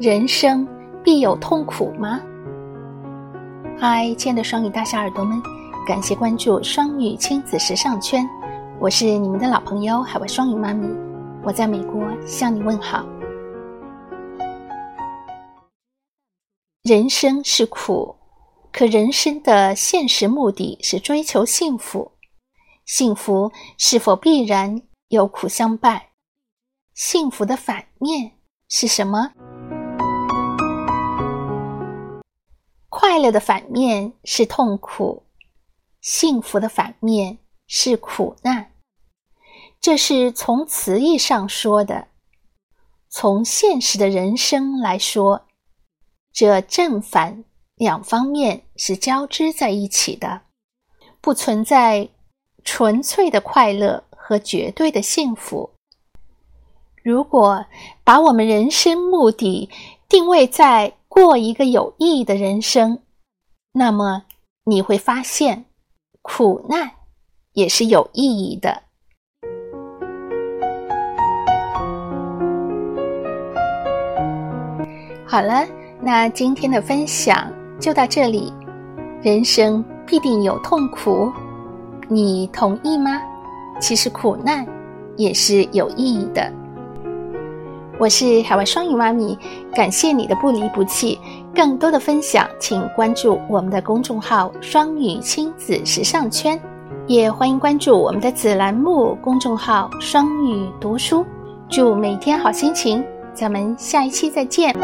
人生必有痛苦吗？嗨，亲爱的双语大小耳朵们，感谢关注双语亲子时尚圈，我是你们的老朋友海外双语妈咪，我在美国向你问好。人生是苦，可人生的现实目的是追求幸福，幸福是否必然有苦相伴？幸福的反面是什么？快乐的反面是痛苦，幸福的反面是苦难。这是从词义上说的。从现实的人生来说，这正反两方面是交织在一起的，不存在纯粹的快乐和绝对的幸福。如果把我们人生目的定位在过一个有意义的人生，那么你会发现，苦难也是有意义的。好了，那今天的分享就到这里。人生必定有痛苦，你同意吗？其实苦难也是有意义的。我是海外双语妈咪，感谢你的不离不弃。更多的分享，请关注我们的公众号“双语亲子时尚圈”，也欢迎关注我们的子栏目公众号“双语读书”。祝每天好心情，咱们下一期再见。